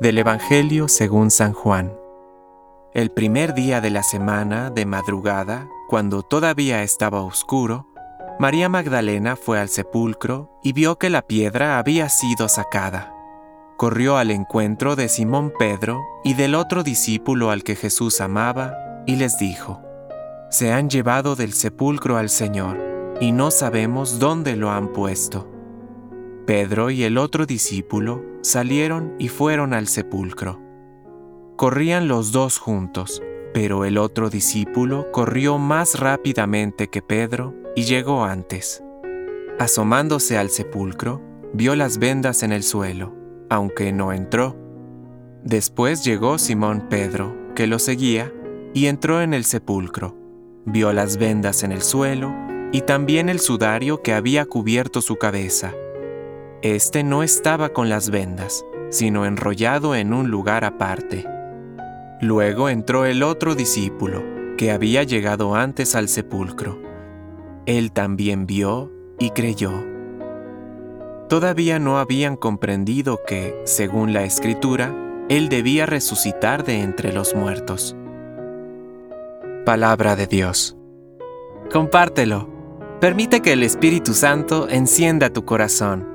Del Evangelio según San Juan. El primer día de la semana, de madrugada, cuando todavía estaba oscuro, María Magdalena fue al sepulcro y vio que la piedra había sido sacada. Corrió al encuentro de Simón Pedro y del otro discípulo al que Jesús amaba, y les dijo, Se han llevado del sepulcro al Señor, y no sabemos dónde lo han puesto. Pedro y el otro discípulo salieron y fueron al sepulcro. Corrían los dos juntos, pero el otro discípulo corrió más rápidamente que Pedro y llegó antes. Asomándose al sepulcro, vio las vendas en el suelo, aunque no entró. Después llegó Simón Pedro, que lo seguía, y entró en el sepulcro. Vio las vendas en el suelo y también el sudario que había cubierto su cabeza este no estaba con las vendas, sino enrollado en un lugar aparte. Luego entró el otro discípulo, que había llegado antes al sepulcro. Él también vio y creyó. Todavía no habían comprendido que, según la escritura, Él debía resucitar de entre los muertos. Palabra de Dios. Compártelo. Permite que el Espíritu Santo encienda tu corazón